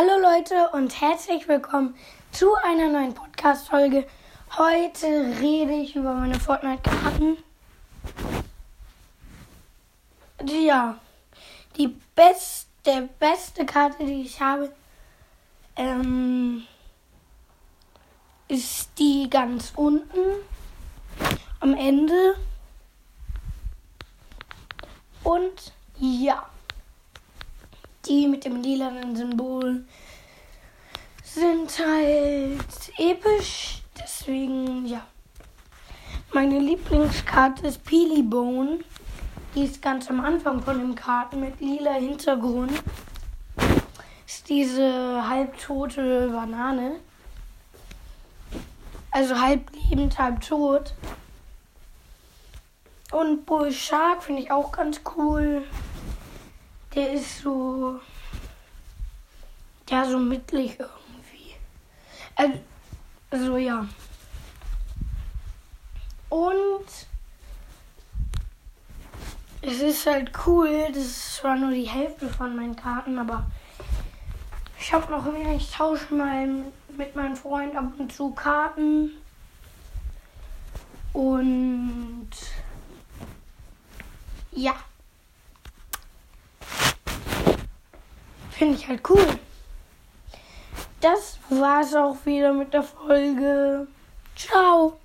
Hallo Leute und herzlich willkommen zu einer neuen Podcast-Folge. Heute rede ich über meine Fortnite-Karten. Ja, die beste, beste Karte, die ich habe, ähm, ist die ganz unten am Ende. Und ja die mit dem lilanen Symbol sind halt episch. Deswegen, ja. Meine Lieblingskarte ist Peely Bone. Die ist ganz am Anfang von den Karten mit lila Hintergrund. Ist diese halbtote Banane. Also halb lebend, halb tot. Und Bull Shark finde ich auch ganz cool. Der ist so. Ja, so mittlich irgendwie. Also, also ja. Und es ist halt cool, das ist zwar nur die Hälfte von meinen Karten, aber ich habe noch mehr. Ich tausche mal mit meinem Freund ab und zu Karten. Und ja. Finde ich halt cool. Das war's auch wieder mit der Folge. Ciao.